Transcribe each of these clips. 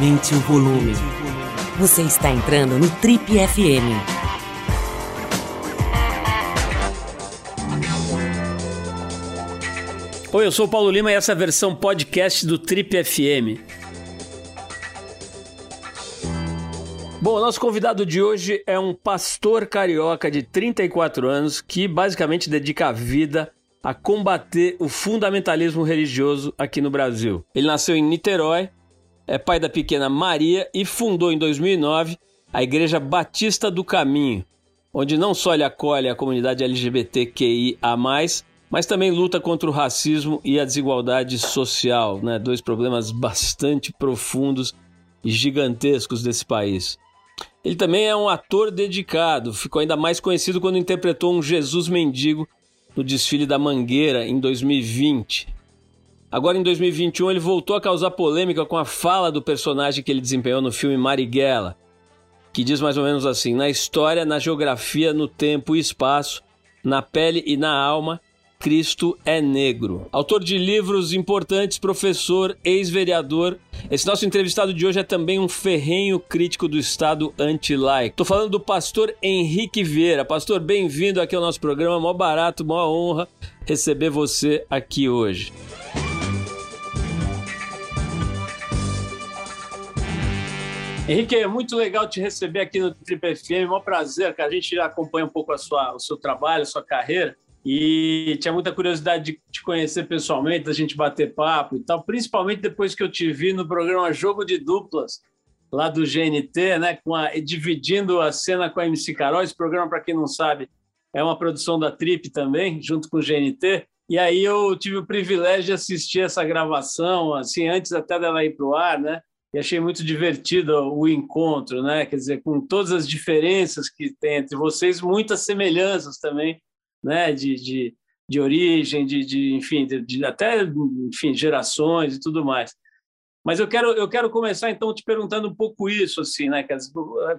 Aumente o volume. Você está entrando no Trip FM. Oi, eu sou o Paulo Lima e essa é a versão podcast do Trip FM. Bom, o nosso convidado de hoje é um pastor carioca de 34 anos que basicamente dedica a vida a combater o fundamentalismo religioso aqui no Brasil. Ele nasceu em Niterói, é pai da pequena Maria e fundou em 2009 a Igreja Batista do Caminho, onde não só ele acolhe a comunidade LGBTQIA+, mas também luta contra o racismo e a desigualdade social, né? dois problemas bastante profundos e gigantescos desse país. Ele também é um ator dedicado, ficou ainda mais conhecido quando interpretou um Jesus mendigo no desfile da Mangueira em 2020. Agora em 2021 ele voltou a causar polêmica com a fala do personagem que ele desempenhou no filme Marighella, que diz mais ou menos assim: na história, na geografia, no tempo e espaço, na pele e na alma, Cristo é Negro. Autor de livros importantes, professor, ex-vereador. Esse nosso entrevistado de hoje é também um ferrenho crítico do Estado anti-laico. Tô falando do pastor Henrique Vieira. Pastor, bem-vindo aqui ao nosso programa. Mó barato, mó honra receber você aqui hoje. Henrique, é muito legal te receber aqui no Triple FM, é um prazer, que a gente já acompanha um pouco a sua, o seu trabalho, a sua carreira e tinha muita curiosidade de te conhecer pessoalmente, da gente bater papo e tal, principalmente depois que eu te vi no programa Jogo de Duplas, lá do GNT, né, com a, dividindo a cena com a MC Carol. Esse programa, para quem não sabe, é uma produção da Trip também, junto com o GNT. E aí eu tive o privilégio de assistir essa gravação, assim, antes até dela ir para o ar, né? E achei muito divertido o encontro, né? Quer dizer, com todas as diferenças que tem entre vocês, muitas semelhanças também né, de, de, de origem, de, de enfim, de, de, até enfim, gerações e tudo mais. Mas eu quero, eu quero começar então te perguntando um pouco isso, assim, né?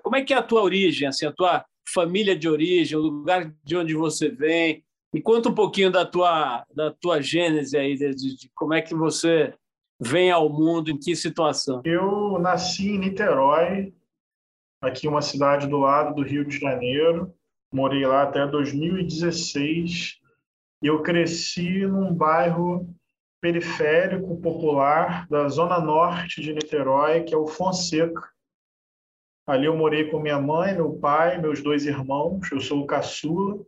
Como é que é a tua origem, assim, a tua família de origem, o lugar de onde você vem? Me conta um pouquinho da tua, da tua gênese aí, de, de como é que você vem ao mundo, em que situação? Eu nasci em Niterói, aqui uma cidade do lado do Rio de Janeiro morei lá até 2016. Eu cresci num bairro periférico popular da zona norte de Niterói, que é o Fonseca. Ali eu morei com minha mãe, meu pai, meus dois irmãos. Eu sou o caçula.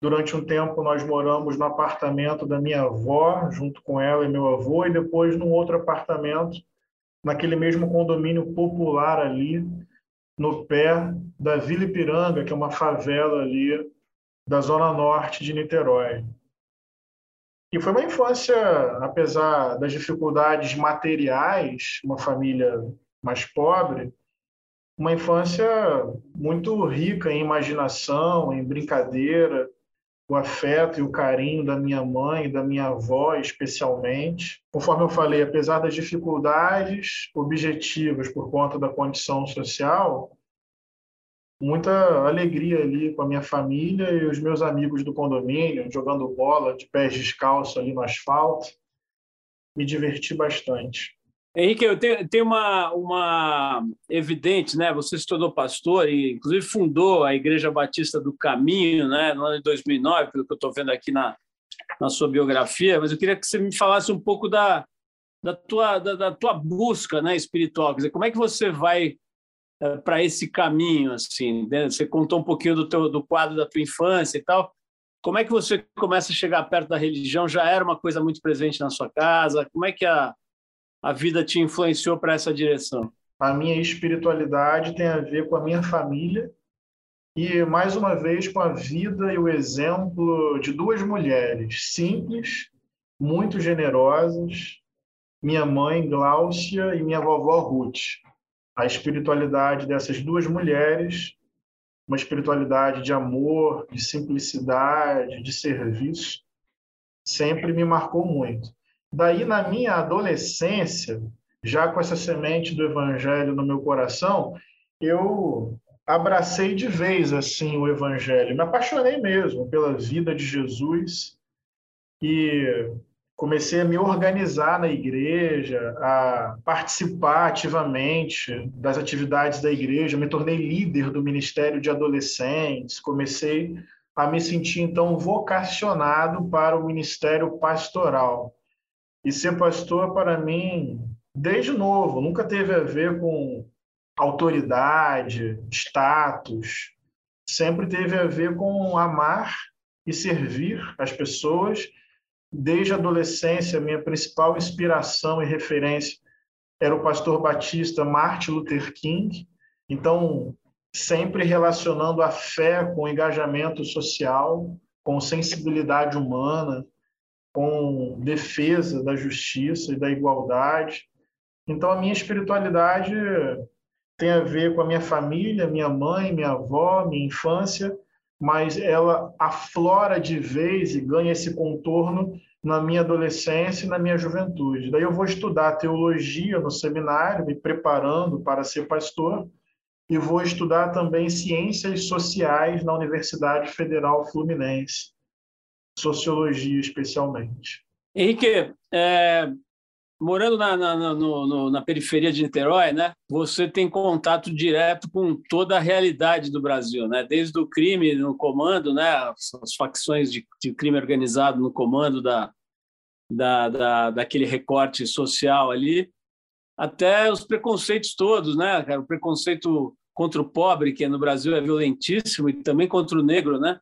Durante um tempo nós moramos no apartamento da minha avó, junto com ela e meu avô, e depois num outro apartamento, naquele mesmo condomínio popular ali, no pé da Vila Ipiranga, que é uma favela ali da zona norte de Niterói. E foi uma infância, apesar das dificuldades materiais, uma família mais pobre, uma infância muito rica em imaginação, em brincadeira, o afeto e o carinho da minha mãe da minha avó, especialmente. Conforme eu falei, apesar das dificuldades objetivas por conta da condição social, muita alegria ali com a minha família e os meus amigos do condomínio, jogando bola de pés descalços ali no asfalto. Me diverti bastante. Henrique, eu tenho, tenho uma, uma evidente, né? Você se tornou pastor e, inclusive, fundou a Igreja Batista do Caminho, né? No ano de 2009, pelo que eu estou vendo aqui na, na sua biografia. Mas eu queria que você me falasse um pouco da, da, tua, da, da tua busca né, espiritual. Quer dizer, como é que você vai é, para esse caminho? assim? Né? Você contou um pouquinho do, teu, do quadro da tua infância e tal. Como é que você começa a chegar perto da religião? Já era uma coisa muito presente na sua casa? Como é que a a vida te influenciou para essa direção? A minha espiritualidade tem a ver com a minha família e, mais uma vez, com a vida e o exemplo de duas mulheres simples, muito generosas, minha mãe Gláucia e minha vovó Ruth. A espiritualidade dessas duas mulheres, uma espiritualidade de amor, de simplicidade, de serviço, sempre me marcou muito. Daí, na minha adolescência, já com essa semente do evangelho no meu coração, eu abracei de vez assim o evangelho, me apaixonei mesmo pela vida de Jesus e comecei a me organizar na igreja, a participar ativamente das atividades da igreja, me tornei líder do ministério de adolescentes, comecei a me sentir então vocacionado para o ministério pastoral. E ser pastor para mim, desde novo, nunca teve a ver com autoridade, status, sempre teve a ver com amar e servir as pessoas Desde a adolescência, minha principal inspiração e referência era o pastor batista Martin Luther King. Então, sempre relacionando a fé com engajamento social, com sensibilidade humana, com defesa da justiça e da igualdade. Então, a minha espiritualidade tem a ver com a minha família, minha mãe, minha avó, minha infância, mas ela aflora de vez e ganha esse contorno na minha adolescência e na minha juventude. Daí eu vou estudar teologia no seminário, me preparando para ser pastor, e vou estudar também ciências sociais na Universidade Federal Fluminense, sociologia especialmente. Henrique, é, morando na, na, no, no, na periferia de Niterói, né, você tem contato direto com toda a realidade do Brasil, né, desde o crime no comando, né, as facções de, de crime organizado no comando da, da, da, daquele recorte social ali, até os preconceitos todos, né, o preconceito contra o pobre, que no Brasil é violentíssimo, e também contra o negro, né,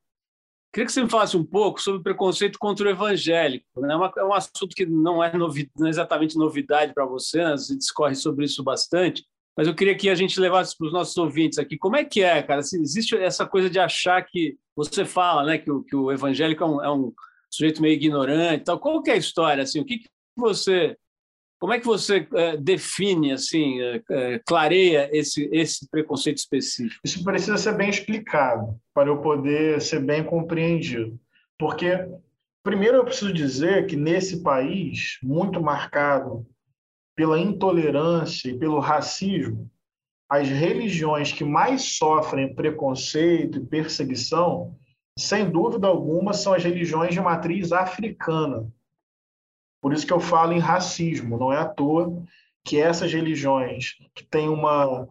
Queria que você me falasse um pouco sobre o preconceito contra o evangélico. Né? É, um assunto que não é, não é exatamente novidade para você, né? gente discorre sobre isso bastante, mas eu queria que a gente levasse para os nossos ouvintes aqui. Como é que é, cara? Se existe essa coisa de achar que você fala né, que, o, que o evangélico é um, é um sujeito meio ignorante. Tal. Qual que é a história? Assim? O que, que você como é que você é, define, assim, é, é, clareia esse, esse preconceito específico? Isso precisa ser bem explicado para eu poder ser bem compreendido. Porque, primeiro, eu preciso dizer que nesse país, muito marcado pela intolerância e pelo racismo, as religiões que mais sofrem preconceito e perseguição, sem dúvida alguma, são as religiões de matriz africana por isso que eu falo em racismo, não é à toa que essas religiões que têm uma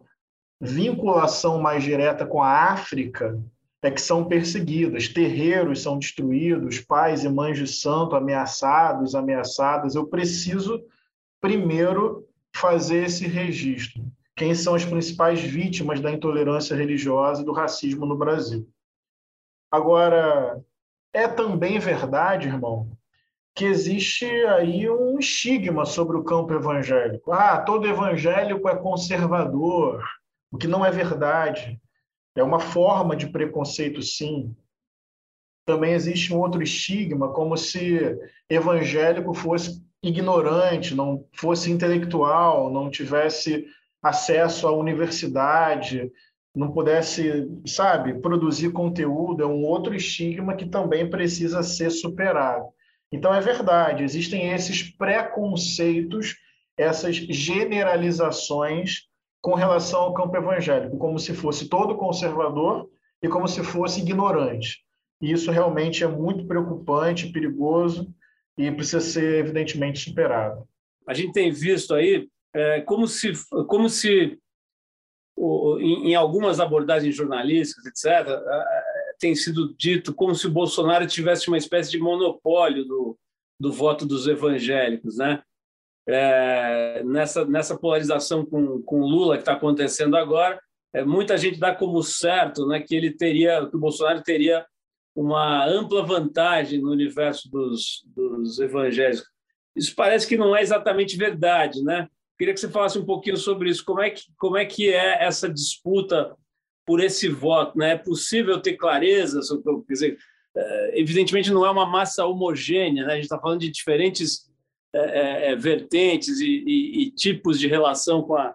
vinculação mais direta com a África é que são perseguidas, terreiros são destruídos, pais e mães de santo ameaçados, ameaçadas. Eu preciso primeiro fazer esse registro. Quem são as principais vítimas da intolerância religiosa e do racismo no Brasil? Agora, é também verdade, irmão, que existe aí um estigma sobre o campo evangélico. Ah, todo evangélico é conservador, o que não é verdade. É uma forma de preconceito, sim. Também existe um outro estigma, como se evangélico fosse ignorante, não fosse intelectual, não tivesse acesso à universidade, não pudesse, sabe, produzir conteúdo. É um outro estigma que também precisa ser superado. Então, é verdade, existem esses preconceitos, essas generalizações com relação ao campo evangélico, como se fosse todo conservador e como se fosse ignorante. E isso realmente é muito preocupante, perigoso e precisa ser, evidentemente, superado. A gente tem visto aí é, como se, como se em, em algumas abordagens jornalísticas, etc., tem sido dito como se o Bolsonaro tivesse uma espécie de monopólio do, do voto dos evangélicos, né? É, nessa, nessa polarização com, com Lula que está acontecendo agora, é, muita gente dá como certo né, que ele teria, que o Bolsonaro teria uma ampla vantagem no universo dos, dos evangélicos. Isso parece que não é exatamente verdade, né? Queria que você falasse um pouquinho sobre isso. Como é que, como é, que é essa disputa por esse voto? Né? É possível ter clareza? Sobre, quer dizer, é, evidentemente não é uma massa homogênea, né? a gente está falando de diferentes é, é, é, vertentes e, e, e, tipos de relação com a,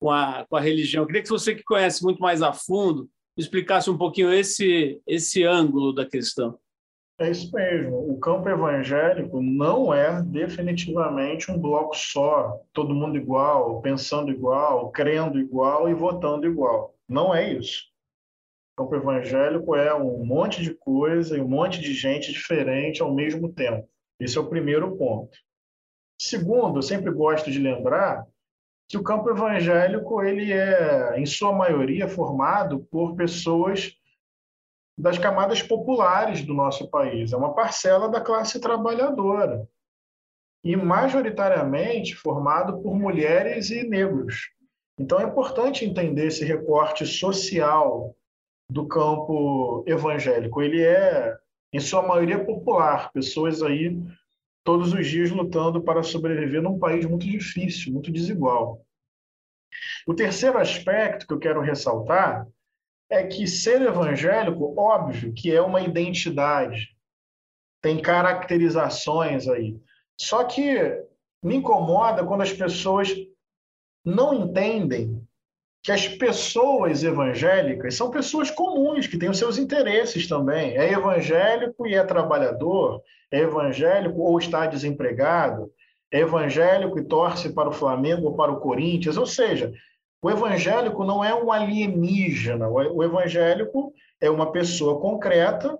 com, a, com a religião. Eu queria que você que conhece muito mais a fundo explicasse um pouquinho esse, esse ângulo da questão. É isso mesmo. O campo evangélico não é definitivamente um bloco só, todo mundo igual, pensando igual, crendo igual e votando igual. Não é isso. O campo evangélico é um monte de coisa e um monte de gente diferente ao mesmo tempo. Esse é o primeiro ponto. Segundo, eu sempre gosto de lembrar que o campo evangélico ele é, em sua maioria, formado por pessoas das camadas populares do nosso país. É uma parcela da classe trabalhadora e majoritariamente formado por mulheres e negros. Então é importante entender esse recorte social do campo evangélico. Ele é, em sua maioria, popular. Pessoas aí todos os dias lutando para sobreviver num país muito difícil, muito desigual. O terceiro aspecto que eu quero ressaltar é que ser evangélico, óbvio, que é uma identidade, tem caracterizações aí. Só que me incomoda quando as pessoas não entendem que as pessoas evangélicas são pessoas comuns, que têm os seus interesses também. É evangélico e é trabalhador, é evangélico ou está desempregado, é evangélico e torce para o Flamengo ou para o Corinthians. Ou seja, o evangélico não é um alienígena, o evangélico é uma pessoa concreta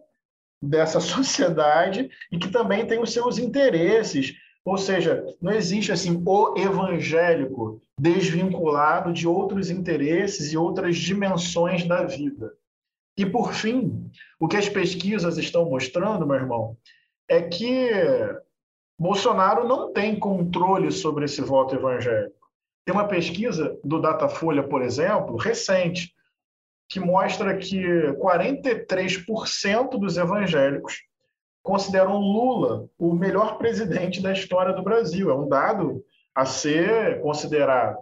dessa sociedade e que também tem os seus interesses. Ou seja, não existe assim o evangélico desvinculado de outros interesses e outras dimensões da vida. E por fim, o que as pesquisas estão mostrando, meu irmão, é que Bolsonaro não tem controle sobre esse voto evangélico. Tem uma pesquisa do Datafolha, por exemplo, recente, que mostra que 43% dos evangélicos consideram Lula o melhor presidente da história do Brasil. É um dado a ser considerado.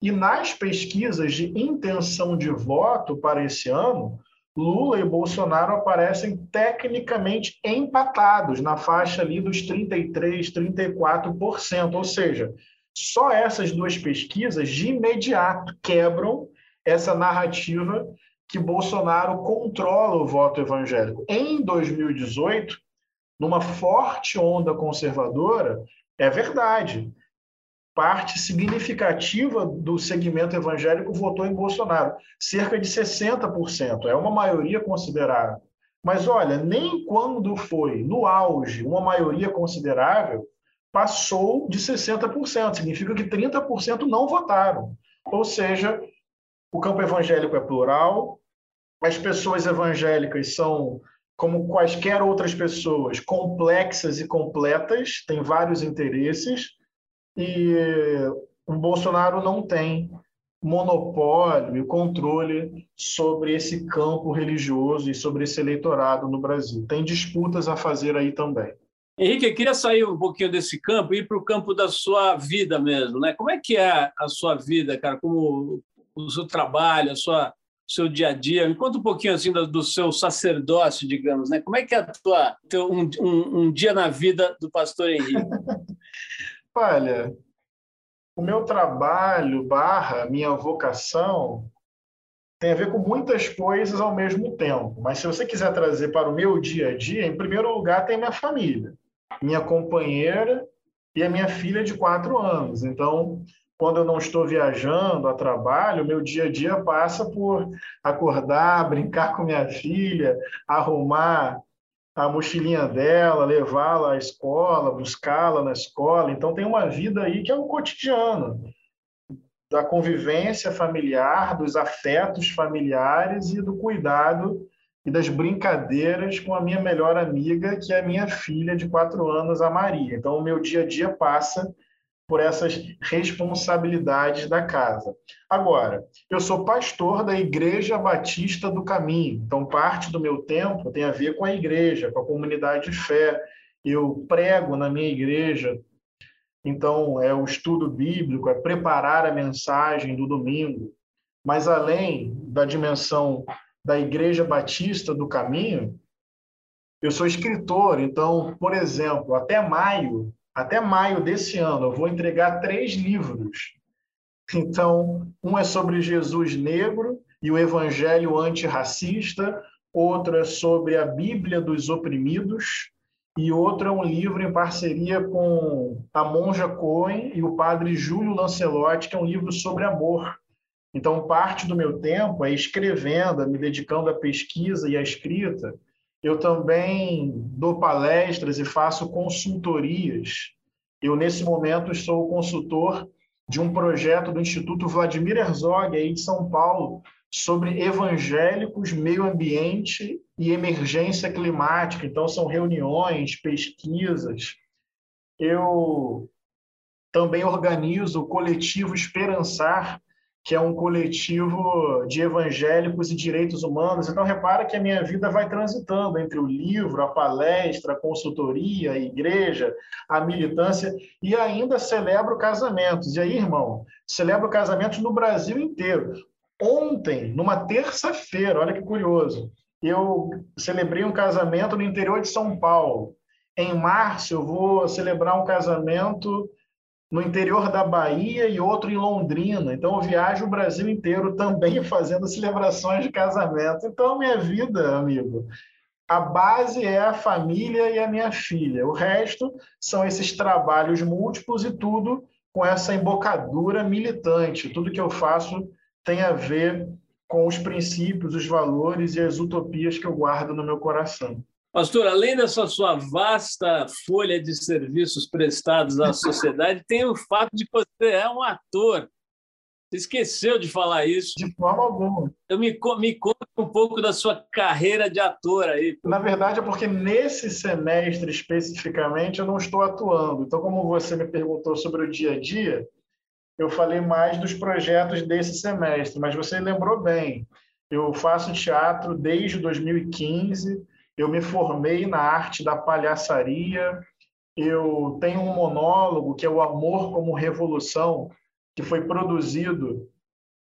E nas pesquisas de intenção de voto para esse ano, Lula e Bolsonaro aparecem tecnicamente empatados na faixa ali dos 33, 34%, ou seja, só essas duas pesquisas de imediato quebram essa narrativa que Bolsonaro controla o voto evangélico. Em 2018, numa forte onda conservadora, é verdade parte significativa do segmento evangélico votou em Bolsonaro, cerca de 60%, é uma maioria considerável. Mas olha, nem quando foi no auge uma maioria considerável, passou de 60%, significa que 30% não votaram. Ou seja, o campo evangélico é plural, as pessoas evangélicas são como quaisquer outras pessoas, complexas e completas, têm vários interesses, e o Bolsonaro não tem monopólio e controle sobre esse campo religioso e sobre esse eleitorado no Brasil. Tem disputas a fazer aí também. Henrique, eu queria sair um pouquinho desse campo e ir para o campo da sua vida mesmo, né? Como é que é a sua vida, cara? Como o seu trabalho, a sua o seu dia a dia? Me conta um pouquinho assim do, do seu sacerdócio, digamos, né? Como é que é a tua, teu, um, um, um dia na vida do pastor Henrique? Olha, o meu trabalho barra minha vocação tem a ver com muitas coisas ao mesmo tempo. Mas se você quiser trazer para o meu dia a dia, em primeiro lugar tem minha família, minha companheira e a minha filha de quatro anos. Então, quando eu não estou viajando a trabalho, meu dia a dia passa por acordar, brincar com minha filha, arrumar a mochilinha dela, levá-la à escola, buscá-la na escola. Então, tem uma vida aí que é o cotidiano da convivência familiar, dos afetos familiares e do cuidado e das brincadeiras com a minha melhor amiga, que é a minha filha de quatro anos, a Maria. Então, o meu dia a dia passa por essas responsabilidades da casa. Agora, eu sou pastor da Igreja Batista do Caminho, então parte do meu tempo tem a ver com a igreja, com a comunidade de fé. Eu prego na minha igreja, então é o estudo bíblico, é preparar a mensagem do domingo. Mas além da dimensão da Igreja Batista do Caminho, eu sou escritor, então, por exemplo, até maio até maio desse ano, eu vou entregar três livros. Então, um é sobre Jesus negro e o evangelho antirracista, outro é sobre a Bíblia dos oprimidos, e outro é um livro em parceria com a monja Cohen e o padre Júlio Lancelotti, que é um livro sobre amor. Então, parte do meu tempo é escrevendo, me dedicando à pesquisa e à escrita Eu também dou palestras e faço consultorias. Eu, nesse momento, sou consultor de um projeto do Instituto Vladimir Herzog, aí de São Paulo, sobre evangélicos, meio ambiente e emergência climática. Então, são reuniões, pesquisas. Eu também organizo o coletivo Esperançar, que é um coletivo de evangélicos e direitos humanos. Então, repara que a minha vida vai transitando entre o livro, a palestra, a consultoria, a igreja, a militância, e ainda celebro casamentos. E aí, irmão, celebro casamentos no Brasil inteiro. Ontem, numa terça-feira, olha que curioso, eu celebrei um casamento no interior de São Paulo. Em março, eu vou celebrar um casamento no interior da Bahia e outro em Londrina. Então, eu viajo o Brasil inteiro também fazendo celebrações de casamento. Então, minha vida, amigo, a base é a família e a minha filha. O resto são esses trabalhos múltiplos e tudo com essa embocadura militante. Tudo que eu faço tem a ver com os princípios, os valores e as utopias que eu guardo no meu coração. Pastor, além dessa sua vasta folha de serviços prestados à sociedade, tem o fato de que você é um ator. Você esqueceu de falar isso. De forma alguma. Eu me, me conta um pouco da sua carreira de ator aí. Na verdade, é porque nesse semestre especificamente eu não estou atuando. Então, como você me perguntou sobre o dia a dia, eu falei mais dos projetos desse semestre, mas você lembrou bem. Eu faço teatro desde 2015 eu me formei na arte da palhaçaria, eu tenho um monólogo que é o Amor como Revolução, que foi produzido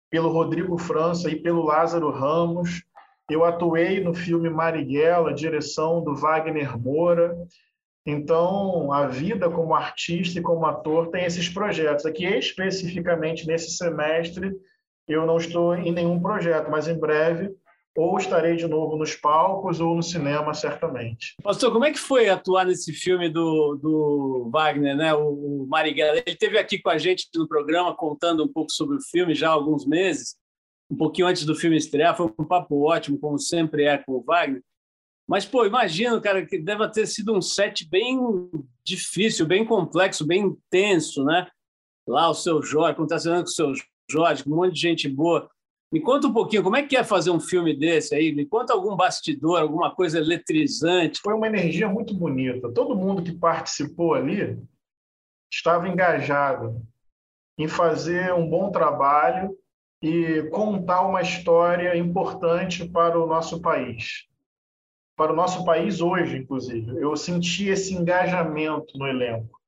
pelo Rodrigo França e pelo Lázaro Ramos. Eu atuei no filme Marighella, direção do Wagner Moura. Então, a vida como artista e como ator tem esses projetos. Aqui, especificamente nesse semestre, eu não estou em nenhum projeto, mas em breve ou estarei de novo nos palcos ou no cinema, certamente. Pastor, como é que foi atuar nesse filme do, do Wagner, né? o, o Marighella? Ele esteve aqui com a gente no programa contando um pouco sobre o filme já há alguns meses, um pouquinho antes do filme estrear. Foi um papo ótimo, como sempre é com o Wagner. Mas, pô, imagino, cara, que deve ter sido um set bem difícil, bem complexo, bem intenso, né? Lá o seu Jorge, acontecendo com o seu Jorge, com um monte de gente boa. Me conta um pouquinho, como é que é fazer um filme desse aí? Me conta algum bastidor, alguma coisa eletrizante. Foi uma energia muito bonita. Todo mundo que participou ali estava engajado em fazer um bom trabalho e contar uma história importante para o nosso país. Para o nosso país hoje, inclusive. Eu senti esse engajamento no elenco.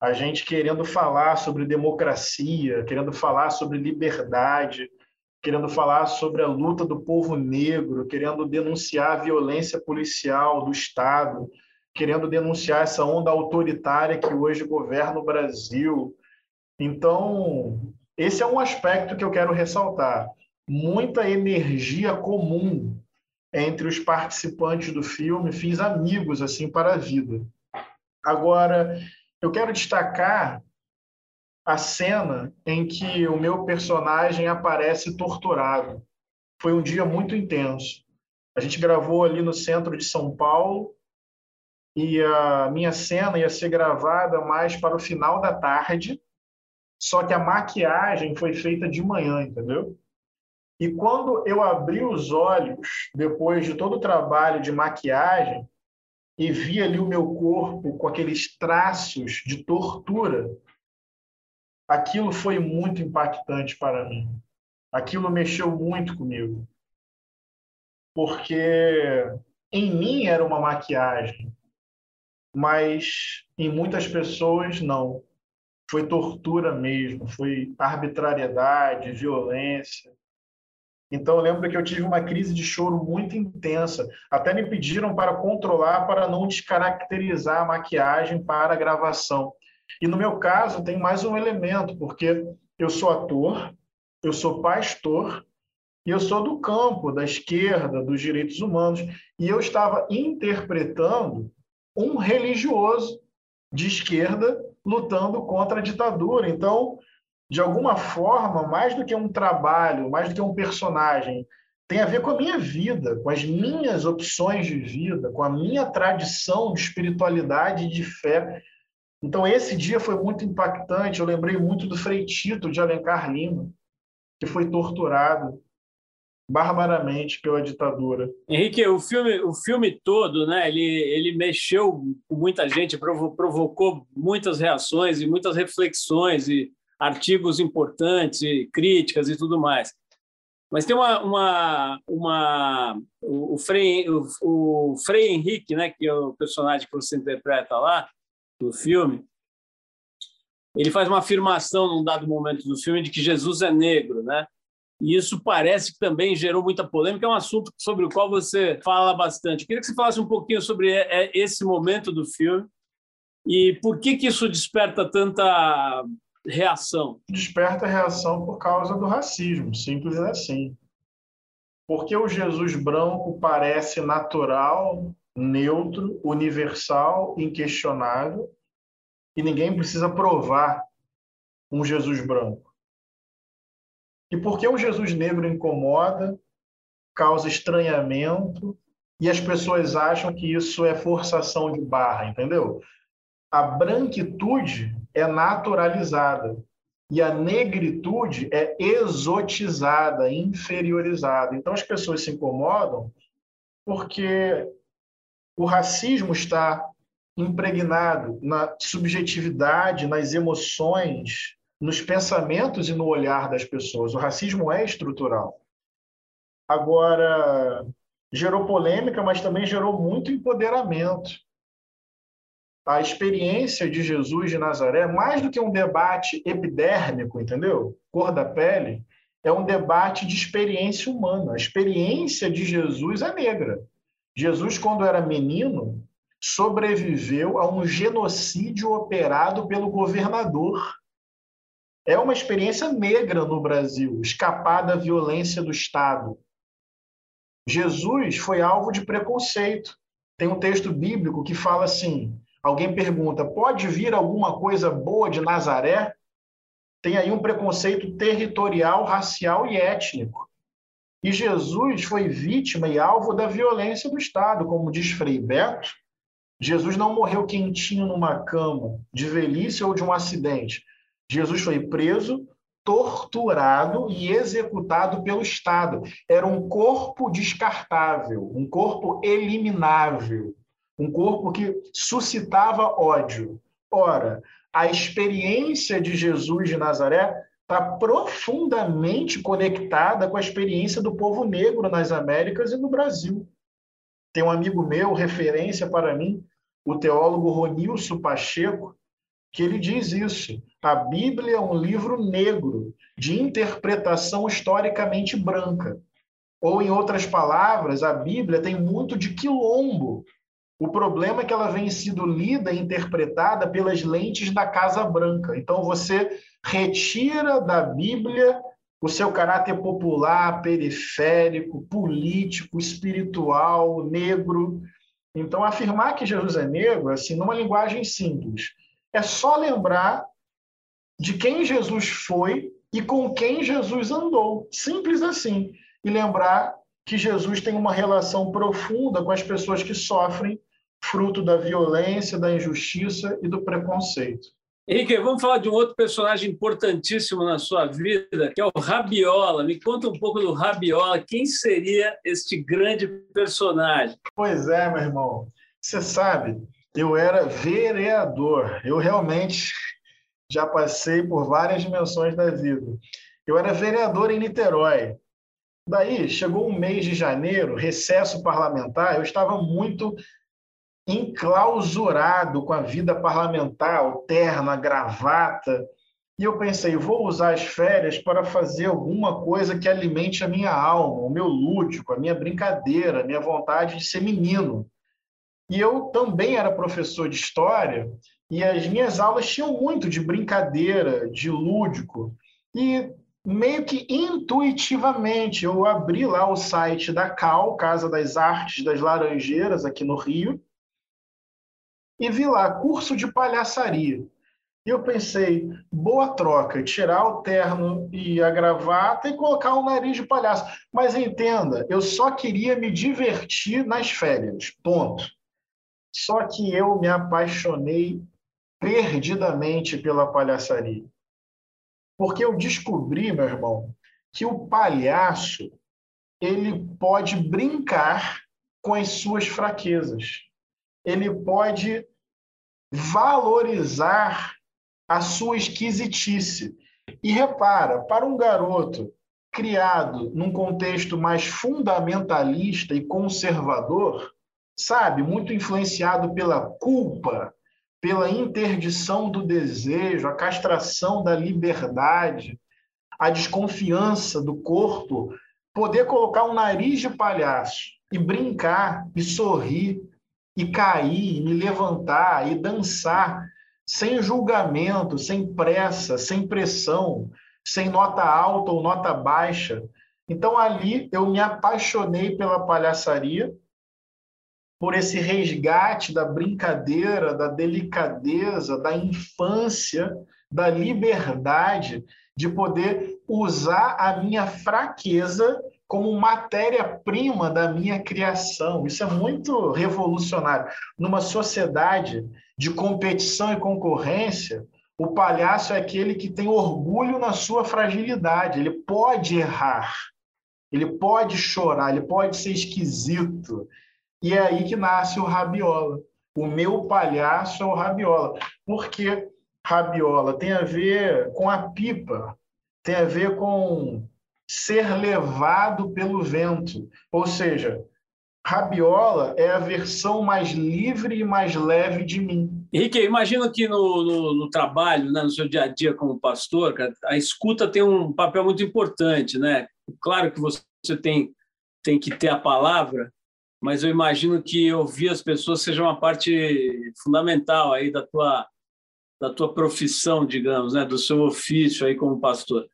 A gente querendo falar sobre democracia, querendo falar sobre liberdade, querendo falar sobre a luta do povo negro, querendo denunciar a violência policial do Estado, querendo denunciar essa onda autoritária que hoje governa o Brasil. Então, esse é um aspecto que eu quero ressaltar. Muita energia comum entre os participantes do filme, fiz amigos assim para a vida. Agora, eu quero destacar a cena em que o meu personagem aparece torturado. Foi um dia muito intenso. A gente gravou ali no centro de São Paulo e a minha cena ia ser gravada mais para o final da tarde, só que a maquiagem foi feita de manhã, entendeu? E quando eu abri os olhos, depois de todo o trabalho de maquiagem, e vi ali o meu corpo com aqueles traços de tortura, aquilo foi muito impactante para mim. Aquilo mexeu muito comigo. Porque em mim era uma maquiagem, mas em muitas pessoas não. Foi tortura mesmo, foi arbitrariedade, violência. Então eu lembro que eu tive uma crise de choro muito intensa. Até me pediram para controlar, para não descaracterizar a maquiagem para a gravação. E no meu caso, tem mais um elemento, porque eu sou ator, eu sou pastor e eu sou do campo, da esquerda, dos direitos humanos, e eu estava interpretando um religioso de esquerda lutando contra a ditadura. Então, de alguma forma, mais do que um trabalho, mais do que um personagem tem a ver com a minha vida, com as minhas opções de vida, com a minha tradição de espiritualidade e de fé. Então, esse dia foi muito impactante. Eu lembrei muito do Frei Tito de Alencar Lima, que foi torturado barbaramente pela ditadura. Henrique, o filme, o filme todo, né, ele, ele mexeu com muita gente, provocou muitas reações e muitas reflexões e artigos importantes e críticas e tudo mais. Mas tem uma, uma, uma o, Frei, o, o Frei Henrique, né, que é o personagem que você interpreta lá no filme, ele faz uma afirmação num dado momento do filme de que Jesus é negro, né? E isso parece que também gerou muita polêmica, é um assunto sobre o qual você fala bastante. Queria que você falasse um pouquinho sobre esse momento do filme e por que, que isso desperta tanta reação? Desperta reação por causa do racismo, simples assim. Porque o Jesus branco parece natural, neutro, universal, inquestionável, e ninguém precisa provar um Jesus branco. E por que o Jesus negro incomoda, causa estranhamento, e as pessoas acham que isso é forçação de barra, entendeu? A branquitude é naturalizada e a negritude é exotizada, inferiorizada. Então as pessoas se incomodam porque o racismo está impregnado na subjetividade, nas emoções, nos pensamentos e no olhar das pessoas. O racismo é estrutural. Agora, gerou polêmica, mas também gerou muito empoderamento a experiência de Jesus de Nazaré, mais do que um debate epidérmico, entendeu? Cor da pele, é um debate de experiência humana. A experiência de Jesus é negra. Jesus, quando era menino, sobreviveu a um genocídio operado pelo governador. É uma experiência negra no Brasil, escapar da violência do Estado. Jesus foi alvo de preconceito. Tem um texto bíblico que fala assim: Alguém pergunta: pode vir alguma coisa boa de Nazaré? Tem aí um preconceito territorial, racial e étnico. E Jesus foi vítima e alvo da violência do Estado, como diz Frei Beto. Jesus não morreu quentinho numa cama, de velhice ou de um acidente. Jesus foi preso, torturado e executado pelo Estado. Era um corpo descartável, um corpo eliminável um corpo que suscitava ódio. Ora, a experiência de Jesus de Nazaré está profundamente conectada com a experiência do povo negro nas Américas e no Brasil. Tem um amigo meu, referência para mim, o teólogo Ronilson Pacheco, que ele diz isso. A Bíblia é um livro negro, de interpretação historicamente branca. Ou, em outras palavras, a Bíblia tem muito de quilombo o problema é que ela vem sido lida e interpretada pelas lentes da Casa Branca. Então, você retira da Bíblia o seu caráter popular, periférico, político, espiritual, negro. Então, afirmar que Jesus é negro, assim, numa linguagem simples, é só lembrar de quem Jesus foi e com quem Jesus andou. Simples assim. E lembrar que Jesus tem uma relação profunda com as pessoas que sofrem fruto da violência, da injustiça e do preconceito. Henrique, vamos falar de um outro personagem importantíssimo na sua vida, que é o Rabiola. Me conta um pouco do Rabiola. Quem seria este grande personagem? Pois é, meu irmão. Você sabe, eu era vereador. Eu realmente já passei por várias dimensões da vida. Eu era vereador em Niterói. Daí, chegou um mês de janeiro, recesso parlamentar, eu estava muito enclausurado com a vida parlamentar, o terno, a gravata. E eu pensei, vou usar as férias para fazer alguma coisa que alimente a minha alma, o meu lúdico, a minha brincadeira, a minha vontade de ser menino. E eu também era professor de história e as minhas aulas tinham muito de brincadeira, de lúdico. E meio que intuitivamente eu abri lá o site da CAL, Casa das Artes das Laranjeiras, aqui no Rio, e vi lá curso de palhaçaria. E eu pensei, boa troca, tirar o terno e a gravata e colocar o nariz de palhaço. Mas entenda, eu só queria me divertir nas férias, ponto. Só que eu me apaixonei perdidamente pela palhaçaria. Porque eu descobri, meu irmão, que o palhaço ele pode brincar com as suas fraquezas. Ele pode valorizar a sua esquisitice. E repara, para um garoto criado num contexto mais fundamentalista e conservador, sabe, muito influenciado pela culpa, pela interdição do desejo, a castração da liberdade, a desconfiança do corpo, poder colocar um nariz de palhaço e brincar e sorrir e cair, e me levantar e dançar sem julgamento, sem pressa, sem pressão, sem nota alta ou nota baixa. Então ali eu me apaixonei pela palhaçaria, por esse resgate da brincadeira, da delicadeza, da infância, da liberdade de poder usar a minha fraqueza como matéria-prima da minha criação. Isso é muito revolucionário. Numa sociedade de competição e concorrência, o palhaço é aquele que tem orgulho na sua fragilidade. Ele pode errar, ele pode chorar, ele pode ser esquisito. E é aí que nasce o rabiola. O meu palhaço é o rabiola. Porque rabiola tem a ver com a pipa, tem a ver com ser levado pelo vento. Ou seja, rabiola é a versão mais livre e mais leve de mim. Henrique, imagino que no, no, no, trabalho, né, no seu dia a dia como pastor, a escuta tem um papel muito importante, né? Claro que você tem, tem que ter a palavra, mas eu imagino que ouvir as pessoas seja uma parte fundamental aí da tua da tua profissão, digamos, né, do seu ofício aí como pastor.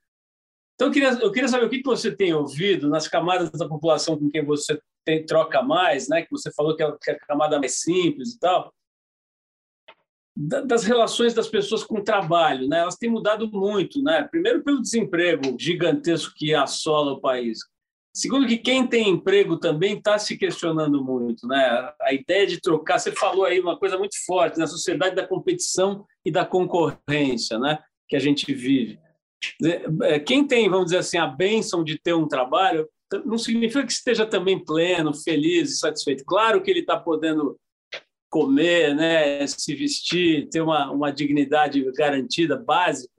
Então, eu queria, eu queria saber o que você tem ouvido nas camadas da população com quem você tem, troca mais, né? que você falou que é, que é a camada mais simples e tal, das relações das pessoas com o trabalho. Né? Elas têm mudado muito. Né? Primeiro, pelo desemprego gigantesco que assola o país. Segundo, que quem tem emprego também está se questionando muito. Né? A ideia de trocar, você falou aí uma coisa muito forte, na sociedade da competição e da concorrência né? que a gente vive. É, quem tem, vamos dizer assim, a bênção de ter um trabalho, não significa que esteja também pleno, feliz e satisfeito. Claro que ele está podendo comer, né, se vestir, ter uma, uma dignidade garantida, básica.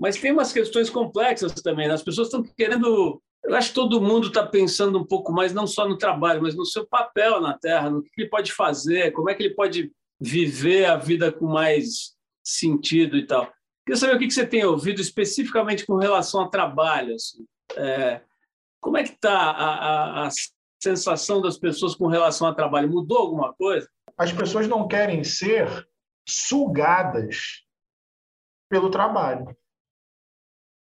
Mas tem umas questões complexas também. Né? As pessoas estão querendo. Eu acho que todo mundo está pensando um pouco mais, não só no trabalho, mas no seu papel na Terra, no que ele pode fazer, como é que ele pode viver a vida com mais sentido e tal. Queria saber o que você tem ouvido especificamente com relação ao trabalho. Assim. É, como é que está a, a, a sensação das pessoas com relação ao trabalho? Mudou alguma coisa? As pessoas não querem ser sugadas pelo trabalho.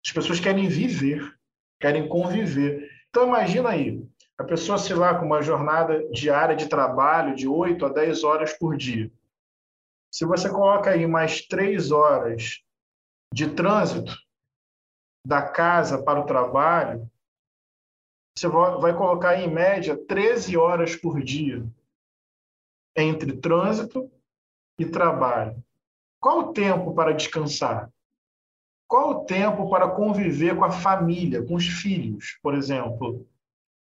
As pessoas querem viver, querem conviver. Então imagina aí, a pessoa se lá com uma jornada diária de trabalho de 8 a 10 horas por dia. Se você coloca aí mais três horas de trânsito da casa para o trabalho, você vai colocar em média 13 horas por dia entre trânsito e trabalho. Qual o tempo para descansar? Qual o tempo para conviver com a família, com os filhos, por exemplo?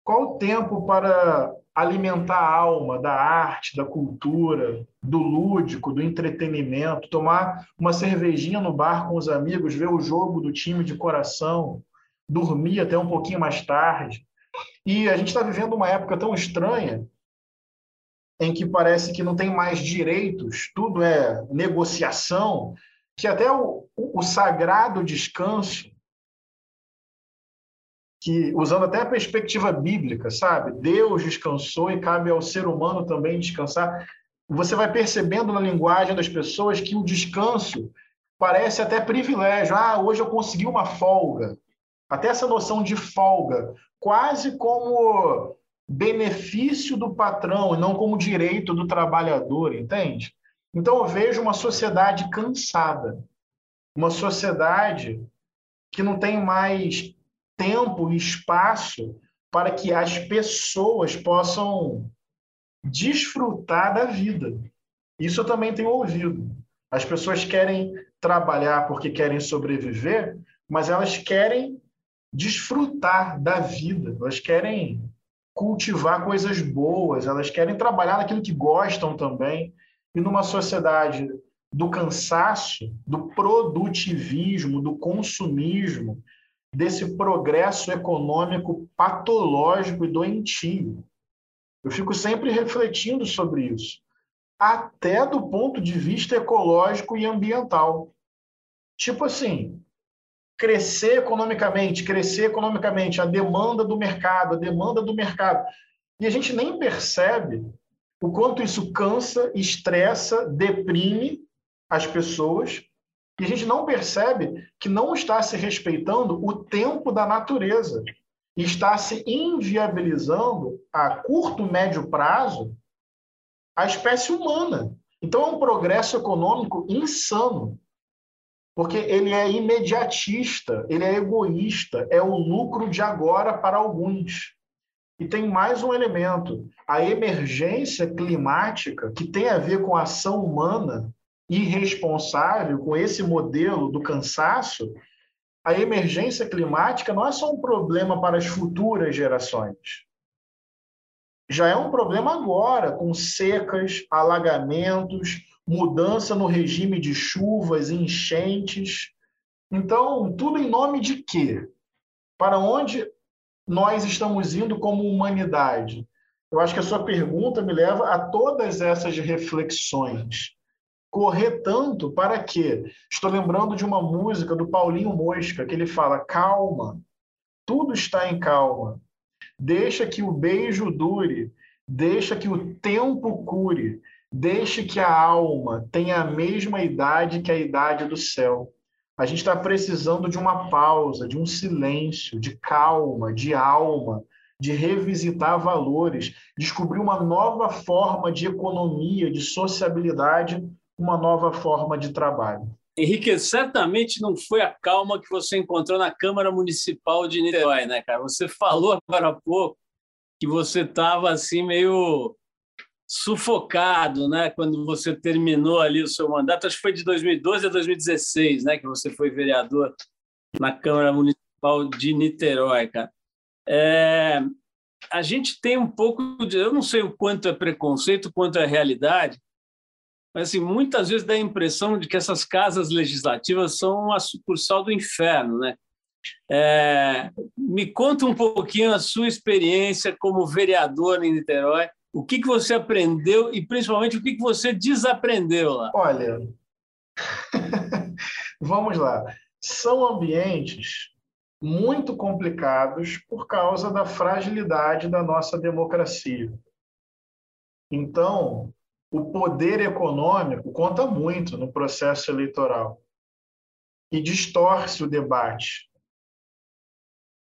Qual o tempo para alimentar a alma da arte, da cultura, do lúdico, do entretenimento, tomar uma cervejinha no bar com os amigos, ver o jogo do time de coração, dormir até um pouquinho mais tarde. E a gente está vivendo uma época tão estranha em que parece que não tem mais direitos, tudo é negociação, que até o, o sagrado descanso que, usando até a perspectiva bíblica, sabe? Deus descansou e cabe ao ser humano também descansar. Você vai percebendo na linguagem das pessoas que o descanso parece até privilégio. Ah, hoje eu consegui uma folga. Até essa noção de folga, quase como benefício do patrão e não como direito do trabalhador, entende? Então eu vejo uma sociedade cansada, uma sociedade que não tem mais tempo e espaço para que as pessoas possam desfrutar da vida. Isso eu também tenho ouvido. As pessoas querem trabalhar porque querem sobreviver, mas elas querem desfrutar da vida, elas querem cultivar coisas boas, elas querem trabalhar naquilo que gostam também. E numa sociedade do cansaço, do produtivismo, do consumismo, desse progresso econômico patológico e doentio. Eu fico sempre refletindo sobre isso, até do ponto de vista ecológico e ambiental. Tipo assim, crescer economicamente, crescer economicamente, a demanda do mercado, a demanda do mercado. E a gente nem percebe o quanto isso cansa, estressa, deprime as pessoas, e a gente não percebe que não está se respeitando o tempo da natureza está se inviabilizando a curto, médio prazo a espécie humana. Então é um progresso econômico insano porque ele é imediatista, ele é egoísta, é o lucro de agora para alguns. E tem mais um elemento: a emergência climática, que tem a ver com a ação humana irresponsável, com esse modelo do cansaço. A emergência climática não é só um problema para as futuras gerações. Já é um problema agora, com secas, alagamentos, mudança no regime de chuvas, enchentes. Então, tudo em nome de quê? Para onde nós estamos indo como humanidade? Eu acho que a sua pergunta me leva a todas essas reflexões. Correr tanto para quê? Estou lembrando de uma música do Paulinho Mosca, que ele fala: calma, tudo está em calma. Deixa que o beijo dure, deixa que o tempo cure, Deixe que a alma tenha a mesma idade que a idade do céu. A gente está precisando de uma pausa, de um silêncio, de calma, de alma, de revisitar valores, descobrir uma nova forma de economia, de sociabilidade, uma nova forma de trabalho. Henrique, certamente não foi a calma que você encontrou na Câmara Municipal de Niterói, né, cara? Você falou agora há pouco que você estava assim meio sufocado, né? Quando você terminou ali o seu mandato, acho que foi de 2012 a 2016, né? Que você foi vereador na Câmara Municipal de Niterói, cara. É, a gente tem um pouco de, eu não sei o quanto é preconceito, quanto é realidade, mas assim, muitas vezes dá a impressão de que essas casas legislativas são a sucursal do inferno, né? É, me conta um pouquinho a sua experiência como vereador em Niterói o que, que você aprendeu e, principalmente, o que, que você desaprendeu lá? Olha, vamos lá. São ambientes muito complicados por causa da fragilidade da nossa democracia. Então, o poder econômico conta muito no processo eleitoral e distorce o debate.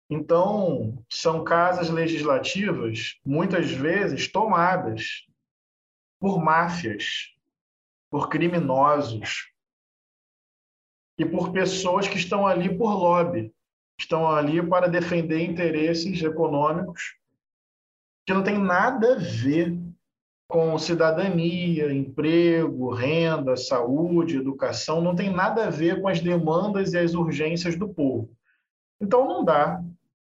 Então, são casas legislativas, muitas vezes, tomadas por máfias, por criminosos e por pessoas que estão ali por lobby, estão ali para defender interesses econômicos que não tem nada a ver com cidadania, emprego, renda, saúde, educação, não tem nada a ver com as demandas e as urgências do povo. Então, não dá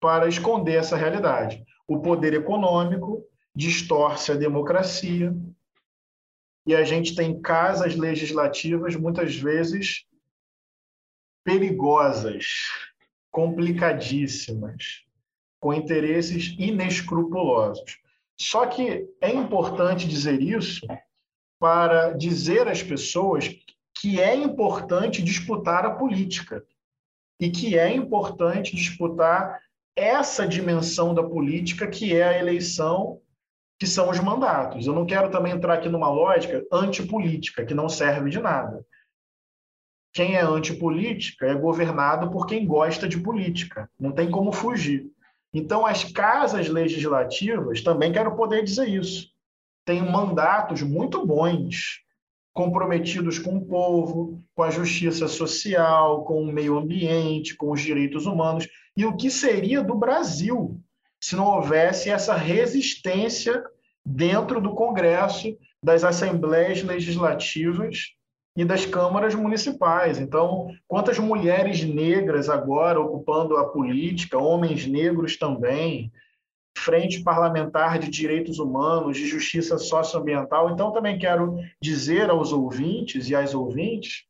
para esconder essa realidade. O poder econômico distorce a democracia e a gente tem casas legislativas muitas vezes perigosas, complicadíssimas, com interesses inescrupulosos. Só que é importante dizer isso para dizer às pessoas que é importante disputar a política e que é importante disputar essa dimensão da política que é a eleição, que são os mandatos. Eu não quero também entrar aqui numa lógica antipolítica, que não serve de nada. Quem é antipolítica é governado por quem gosta de política, não tem como fugir. Então, as casas legislativas, também quero poder dizer isso, têm mandatos muito bons, comprometidos com o povo, com a justiça social, com o meio ambiente, com os direitos humanos. E o que seria do Brasil se não houvesse essa resistência dentro do Congresso, das assembleias legislativas e das câmaras municipais. Então, quantas mulheres negras agora ocupando a política, homens negros também, Frente Parlamentar de Direitos Humanos, de Justiça Socioambiental. Então, também quero dizer aos ouvintes e às ouvintes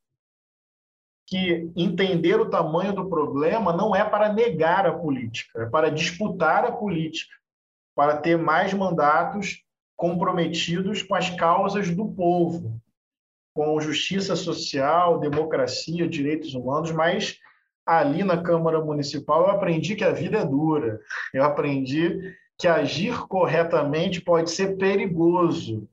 que entender o tamanho do problema não é para negar a política, é para disputar a política, para ter mais mandatos comprometidos com as causas do povo, com justiça social, democracia, direitos humanos, mas ali na Câmara Municipal eu aprendi que a vida é dura. Eu aprendi que agir corretamente pode ser perigoso.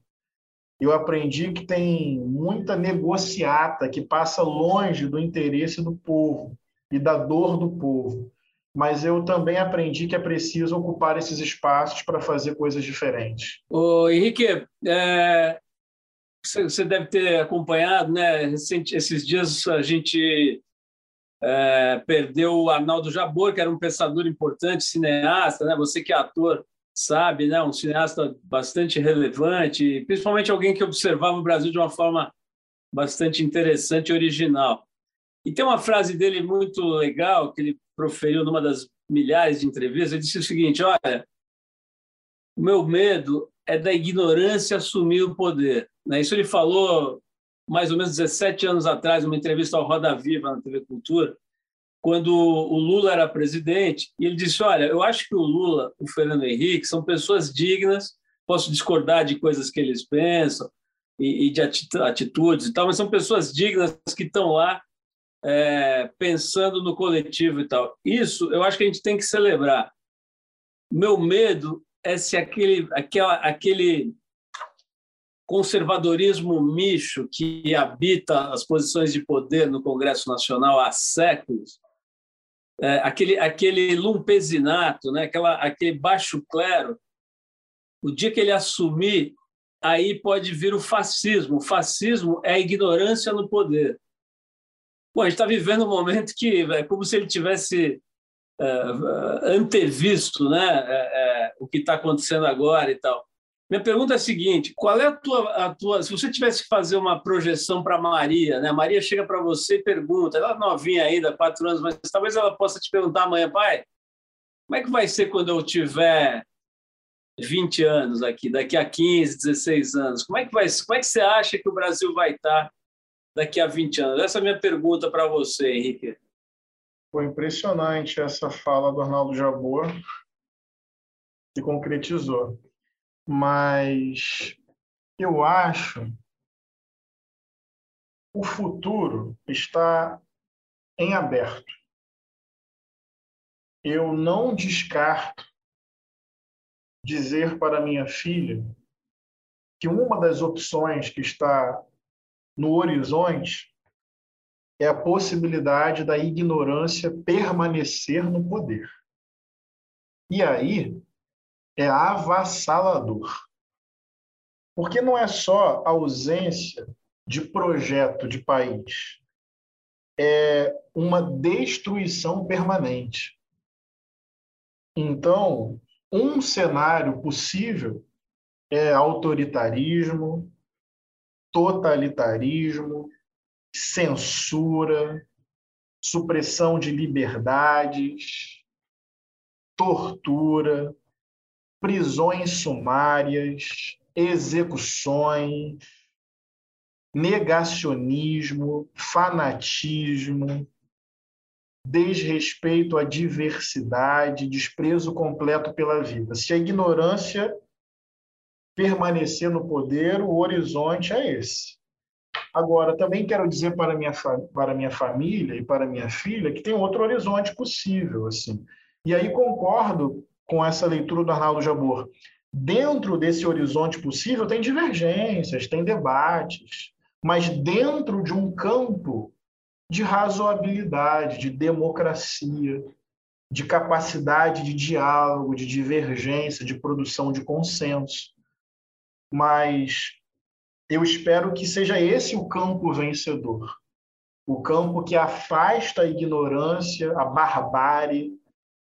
Eu aprendi que tem muita negociata que passa longe do interesse do povo e da dor do povo. Mas eu também aprendi que é preciso ocupar esses espaços para fazer coisas diferentes. Ô, Henrique, é, você deve ter acompanhado, né? esses dias a gente é, perdeu o Arnaldo Jabor, que era um pensador importante, cineasta, né? Você que é ator sabe, né? Um cineasta bastante relevante, principalmente alguém que observava o Brasil de uma forma bastante interessante e original. E tem uma frase dele muito legal que ele proferiu numa das milhares de entrevistas. Ele disse o seguinte: Olha, o meu medo é da ignorância assumir o poder. Né? Isso ele falou mais ou menos 17 anos atrás, numa entrevista ao Roda Viva na TV Cultura, quando o Lula era presidente, e ele disse: Olha, eu acho que o Lula, o Fernando Henrique, são pessoas dignas, posso discordar de coisas que eles pensam e, e de atitudes e tal, mas são pessoas dignas que estão lá é, pensando no coletivo e tal. Isso eu acho que a gente tem que celebrar. Meu medo é se aquele, aquela, aquele conservadorismo micho que habita as posições de poder no Congresso Nacional há séculos, é, aquele, aquele lumpesinato, né? Aquela, aquele baixo clero, o dia que ele assumir, aí pode vir o fascismo. O fascismo é a ignorância no poder. Bom, a gente está vivendo um momento que é como se ele tivesse é, antevisto né, é, é, o que está acontecendo agora e tal. Minha pergunta é a seguinte: qual é a tua, a tua se você tivesse que fazer uma projeção para Maria, né? Maria chega para você e pergunta, ela é novinha ainda, quatro anos, mas talvez ela possa te perguntar amanhã, pai, como é que vai ser quando eu tiver 20 anos aqui, daqui a 15, 16 anos? Como é que vai, como é que você acha que o Brasil vai estar daqui a 20 anos? Essa é a minha pergunta para você, Henrique. Foi impressionante essa fala do Arnaldo Jabor, que concretizou mas eu acho o futuro está em aberto. Eu não descarto dizer para minha filha que uma das opções que está no horizonte é a possibilidade da ignorância permanecer no poder. E aí, é avassalador. Porque não é só a ausência de projeto de país, é uma destruição permanente. Então, um cenário possível é autoritarismo, totalitarismo, censura, supressão de liberdades, tortura, prisões sumárias, execuções, negacionismo, fanatismo, desrespeito à diversidade, desprezo completo pela vida. Se a ignorância permanecer no poder, o horizonte é esse. Agora, também quero dizer para minha, para minha família e para minha filha que tem outro horizonte possível. assim. E aí concordo com essa leitura do Arnaldo Jabor. Dentro desse horizonte possível tem divergências, tem debates, mas dentro de um campo de razoabilidade, de democracia, de capacidade de diálogo, de divergência, de produção de consenso. Mas eu espero que seja esse o campo vencedor. O campo que afasta a ignorância, a barbárie,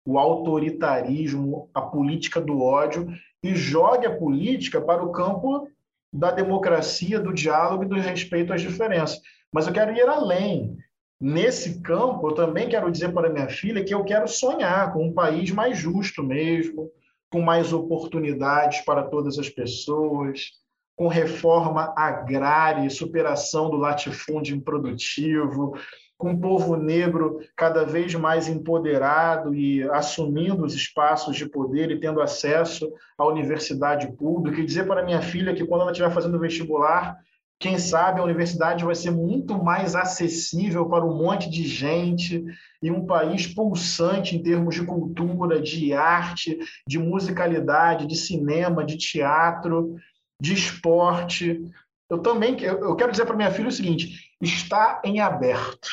o autoritarismo, a política do ódio e jogue a política para o campo da democracia, do diálogo e do respeito às diferenças. Mas eu quero ir além. Nesse campo, eu também quero dizer para minha filha que eu quero sonhar com um país mais justo mesmo, com mais oportunidades para todas as pessoas, com reforma agrária e superação do latifúndio improdutivo, com o povo negro cada vez mais empoderado e assumindo os espaços de poder e tendo acesso à universidade pública, e dizer para minha filha que quando ela estiver fazendo vestibular, quem sabe a universidade vai ser muito mais acessível para um monte de gente e um país pulsante em termos de cultura, de arte, de musicalidade, de cinema, de teatro, de esporte. Eu também eu quero dizer para minha filha o seguinte: está em aberto.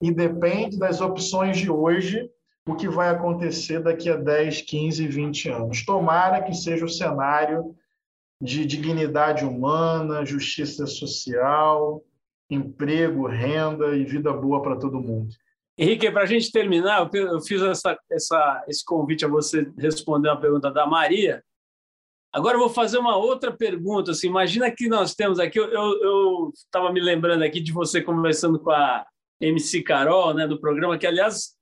E depende das opções de hoje o que vai acontecer daqui a 10, 15, 20 anos. Tomara que seja o cenário de dignidade humana, justiça social, emprego, renda e vida boa para todo mundo. Henrique, para a gente terminar, eu fiz essa, essa, esse convite a você responder uma pergunta da Maria. Agora eu vou fazer uma outra pergunta. Assim, imagina que nós temos aqui, eu estava me lembrando aqui de você conversando com a MC Carol, né, do programa, que, aliás,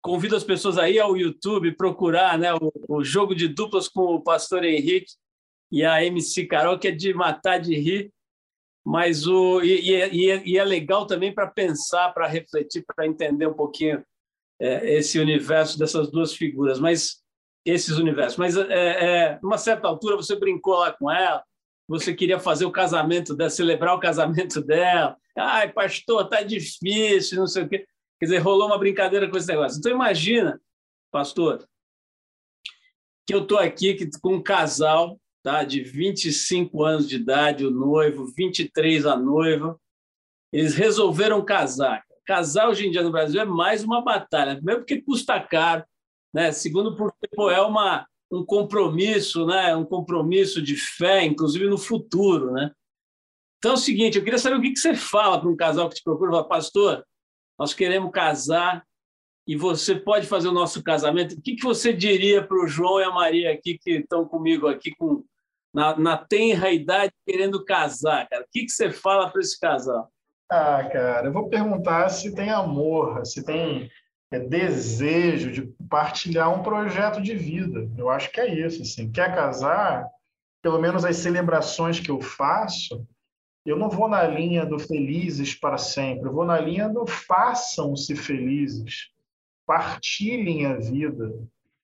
convido as pessoas aí ao YouTube procurar né, o, o jogo de duplas com o pastor Henrique e a MC Carol, que é de matar de rir, mas o, e, e, e é legal também para pensar, para refletir, para entender um pouquinho é, esse universo dessas duas figuras. Mas esses universos. Mas, é, é, numa certa altura, você brincou lá com ela, você queria fazer o casamento dela, celebrar o casamento dela. Ai, pastor, tá difícil, não sei o quê. Quer dizer, rolou uma brincadeira com esse negócio. Então, imagina, pastor, que eu estou aqui com um casal tá, de 25 anos de idade, o noivo, 23 a noiva. Eles resolveram casar. Casar hoje em dia no Brasil é mais uma batalha. Primeiro porque custa caro, né? Segundo, porque pô, é uma, um compromisso, né? um compromisso de fé, inclusive no futuro. Né? Então é o seguinte, eu queria saber o que, que você fala para um casal que te procura, fala, pastor, nós queremos casar e você pode fazer o nosso casamento. O que, que você diria para o João e a Maria aqui que estão comigo aqui com na, na tenra idade querendo casar, cara? O que, que você fala para esse casal? Ah, cara, eu vou perguntar se tem amor, se tem é desejo de partilhar um projeto de vida. Eu acho que é isso. Assim. Quer casar? Pelo menos as celebrações que eu faço, eu não vou na linha do felizes para sempre, eu vou na linha do façam-se felizes, partilhem a vida,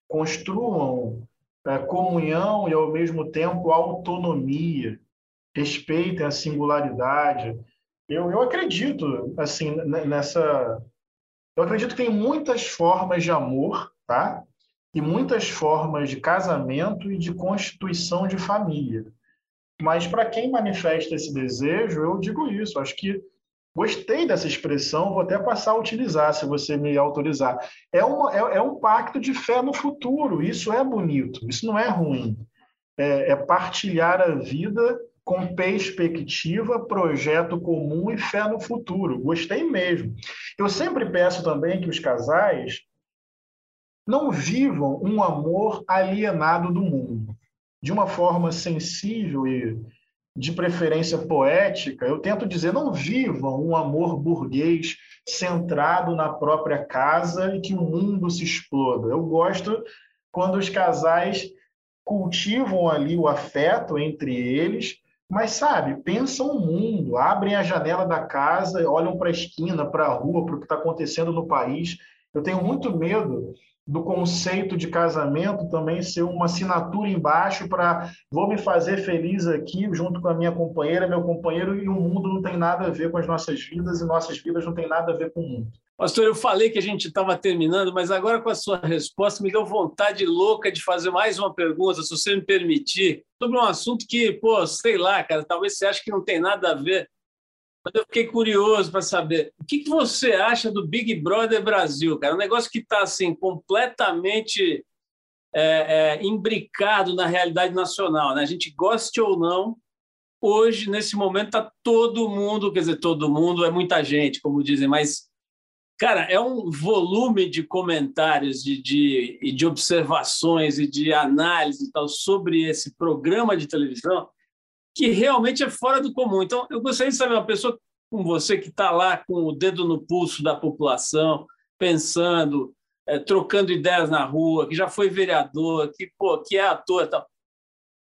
construam é, comunhão e, ao mesmo tempo, autonomia, respeitem a singularidade. Eu, eu acredito assim nessa eu acredito que tem muitas formas de amor, tá? E muitas formas de casamento e de constituição de família. Mas para quem manifesta esse desejo, eu digo isso. Acho que gostei dessa expressão, vou até passar a utilizar, se você me autorizar. É, uma, é, é um pacto de fé no futuro. Isso é bonito, isso não é ruim. É, é partilhar a vida com perspectiva, projeto comum e fé no futuro. Gostei mesmo. Eu sempre peço também que os casais não vivam um amor alienado do mundo. De uma forma sensível e de preferência poética, eu tento dizer: não vivam um amor burguês centrado na própria casa e que o mundo se exploda. Eu gosto quando os casais cultivam ali o afeto entre eles, mas, sabe, pensam o mundo, abrem a janela da casa, olham para a esquina, para a rua, para o que está acontecendo no país. Eu tenho muito medo do conceito de casamento também ser uma assinatura embaixo para vou me fazer feliz aqui junto com a minha companheira, meu companheiro, e o mundo não tem nada a ver com as nossas vidas e nossas vidas não tem nada a ver com o mundo. Pastor, eu falei que a gente estava terminando, mas agora com a sua resposta me deu vontade louca de fazer mais uma pergunta, se você me permitir, sobre um assunto que, pô, sei lá, cara, talvez você ache que não tem nada a ver, mas eu fiquei curioso para saber o que, que você acha do Big Brother Brasil, cara, um negócio que está assim completamente é, é, imbricado na realidade nacional, né? A gente goste ou não, hoje, nesse momento, está todo mundo, quer dizer, todo mundo é muita gente, como dizem, mas, cara, é um volume de comentários, de, de, de observações e de análise e tal sobre esse programa de televisão que realmente é fora do comum. Então, eu gostaria de saber, uma pessoa como você que está lá com o dedo no pulso da população, pensando, é, trocando ideias na rua, que já foi vereador, que, pô, que é ator tal. O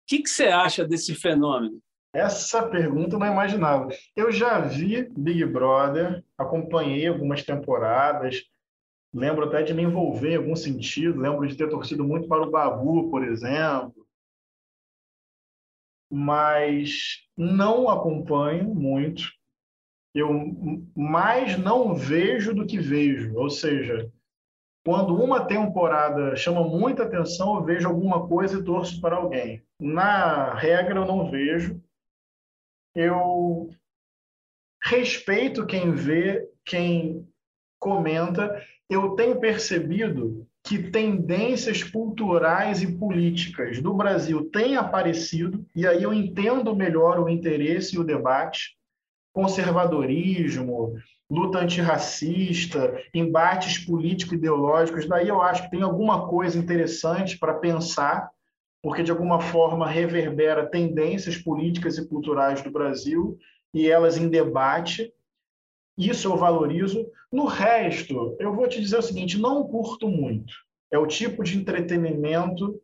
que, que você acha desse fenômeno? Essa pergunta eu não imaginava. Eu já vi Big Brother, acompanhei algumas temporadas, lembro até de me envolver em algum sentido, lembro de ter torcido muito para o Babu, por exemplo, mas não acompanho muito. Eu mais não vejo do que vejo, ou seja, quando uma temporada chama muita atenção, eu vejo alguma coisa e torço para alguém. Na regra, eu não vejo eu respeito quem vê, quem comenta. Eu tenho percebido que tendências culturais e políticas do Brasil têm aparecido, e aí eu entendo melhor o interesse e o debate. Conservadorismo, luta antirracista, embates político-ideológicos, daí eu acho que tem alguma coisa interessante para pensar porque de alguma forma reverbera tendências políticas e culturais do Brasil e elas em debate. Isso eu valorizo. No resto, eu vou te dizer o seguinte: não curto muito. É o tipo de entretenimento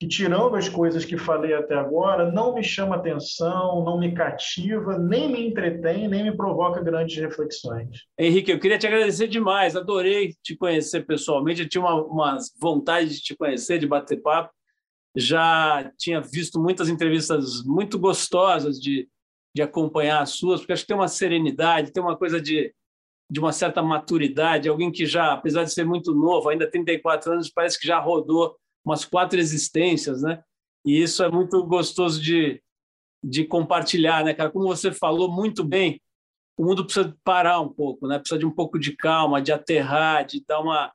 que, tirando as coisas que falei até agora, não me chama atenção, não me cativa, nem me entretém, nem me provoca grandes reflexões. Henrique, eu queria te agradecer demais. Adorei te conhecer pessoalmente. Eu tinha uma, uma vontade de te conhecer, de bater papo já tinha visto muitas entrevistas muito gostosas de, de acompanhar as suas, porque acho que tem uma serenidade, tem uma coisa de, de uma certa maturidade, alguém que já, apesar de ser muito novo, ainda 34 anos, parece que já rodou umas quatro existências, né? E isso é muito gostoso de, de compartilhar, né, cara? Como você falou muito bem, o mundo precisa parar um pouco, né? Precisa de um pouco de calma, de aterrar, de dar uma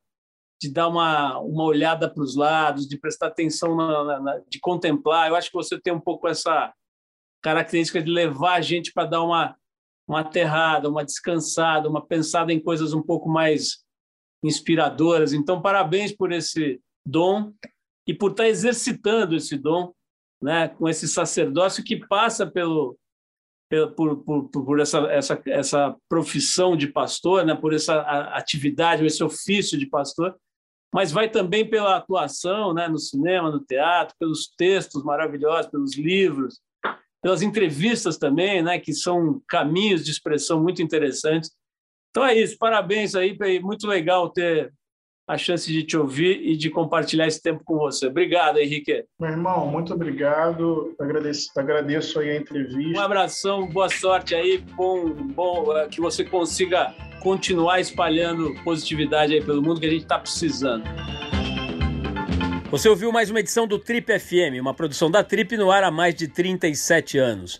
de dar uma, uma olhada para os lados, de prestar atenção, na, na, na, de contemplar. Eu acho que você tem um pouco essa característica de levar a gente para dar uma, uma aterrada, uma descansada, uma pensada em coisas um pouco mais inspiradoras. Então, parabéns por esse dom e por estar exercitando esse dom, né, com esse sacerdócio que passa pelo, pelo por, por, por essa, essa, essa profissão de pastor, né, por essa atividade, esse ofício de pastor, mas vai também pela atuação né, no cinema, no teatro, pelos textos maravilhosos, pelos livros, pelas entrevistas também, né, que são caminhos de expressão muito interessantes. Então é isso, parabéns aí, muito legal ter a chance de te ouvir e de compartilhar esse tempo com você. Obrigado, Henrique. Meu irmão, muito obrigado. Agradeço, agradeço aí a entrevista. Um abração, boa sorte aí, bom, bom que você consiga continuar espalhando positividade aí pelo mundo que a gente está precisando. Você ouviu mais uma edição do Trip FM, uma produção da Trip no ar há mais de 37 anos.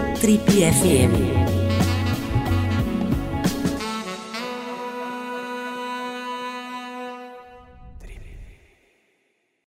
Trip FM.